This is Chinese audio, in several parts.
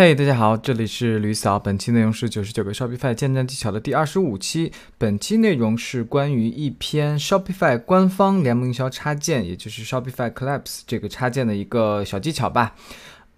嘿，大家好，这里是吕嫂。本期内容是九十九个 Shopify 建站技巧的第二十五期。本期内容是关于一篇 Shopify 官方联盟营销插件，也就是 Shopify Collapse 这个插件的一个小技巧吧。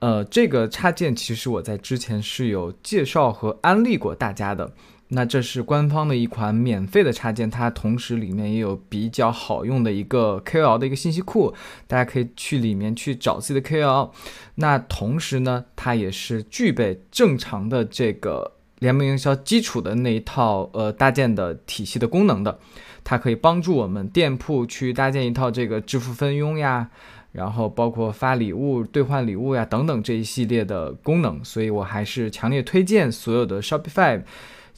呃，这个插件其实我在之前是有介绍和安利过大家的。那这是官方的一款免费的插件，它同时里面也有比较好用的一个 KOL 的一个信息库，大家可以去里面去找自己的 KOL。那同时呢，它也是具备正常的这个联盟营销基础的那一套呃搭建的体系的功能的，它可以帮助我们店铺去搭建一套这个支付分佣呀，然后包括发礼物、兑换礼物呀等等这一系列的功能。所以我还是强烈推荐所有的 Shopify。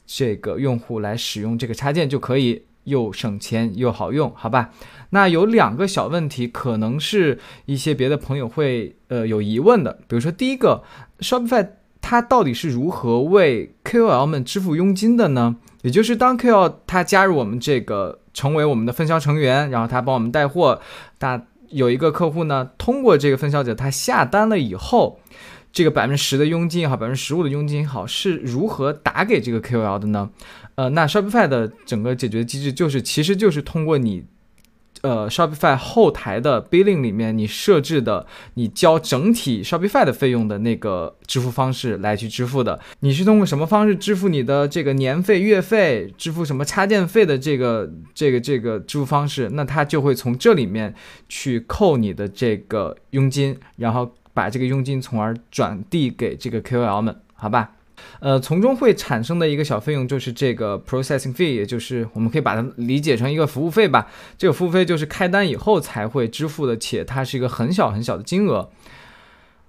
这个用户来使用这个插件就可以，又省钱又好用，好吧？那有两个小问题，可能是一些别的朋友会呃有疑问的。比如说，第一个，Shopify 它到底是如何为 KOL 们支付佣金的呢？也就是当 KOL 他加入我们这个，成为我们的分销成员，然后他帮我们带货，大有一个客户呢，通过这个分销者他下单了以后。这个百分之十的佣金也好，百分之十五的佣金也好，是如何打给这个 KOL 的呢？呃，那 Shopify 的整个解决机制就是，其实就是通过你，呃，Shopify 后台的 Billing 里面你设置的，你交整体 Shopify 的费用的那个支付方式来去支付的。你是通过什么方式支付你的这个年费、月费，支付什么插件费的这个这个这个支付方式，那它就会从这里面去扣你的这个佣金，然后。把这个佣金从而转递给这个 KOL 们，好吧？呃，从中会产生的一个小费用就是这个 processing fee，也就是我们可以把它理解成一个服务费吧。这个服务费就是开单以后才会支付的，且它是一个很小很小的金额。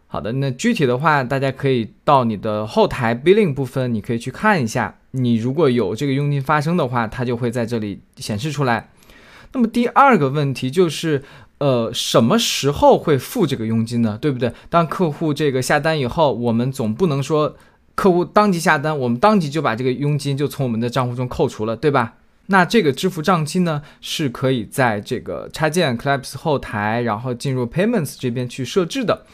好的，那具体的话，大家可以到你的后台 billing 部分，你可以去看一下。你如果有这个佣金发生的话，它就会在这里显示出来。那么第二个问题就是。呃，什么时候会付这个佣金呢？对不对？当客户这个下单以后，我们总不能说客户当即下单，我们当即就把这个佣金就从我们的账户中扣除了，对吧？那这个支付账期呢，是可以在这个插件 c l a p s 后台，然后进入 Payments 这边去设置的，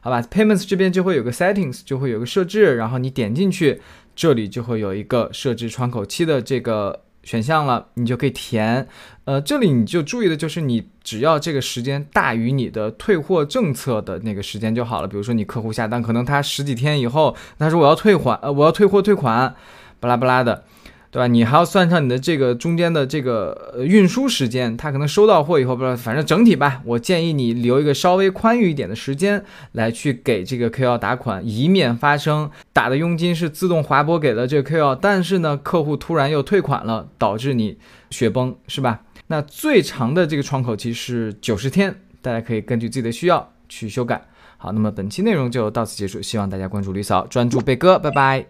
好吧？Payments 这边就会有个 Settings，就会有个设置，然后你点进去，这里就会有一个设置窗口期的这个。选项了，你就可以填。呃，这里你就注意的就是，你只要这个时间大于你的退货政策的那个时间就好了。比如说你客户下单，可能他十几天以后，他说我要退款，呃，我要退货退款，巴拉巴拉的。对吧？你还要算上你的这个中间的这个运输时间，他可能收到货以后，不知道，反正整体吧，我建议你留一个稍微宽裕一点的时间来去给这个 KOL 打款，以免发生打的佣金是自动划拨给了这个 KOL，但是呢，客户突然又退款了，导致你雪崩，是吧？那最长的这个窗口期是九十天，大家可以根据自己的需要去修改。好，那么本期内容就到此结束，希望大家关注吕嫂，专注贝哥，拜拜。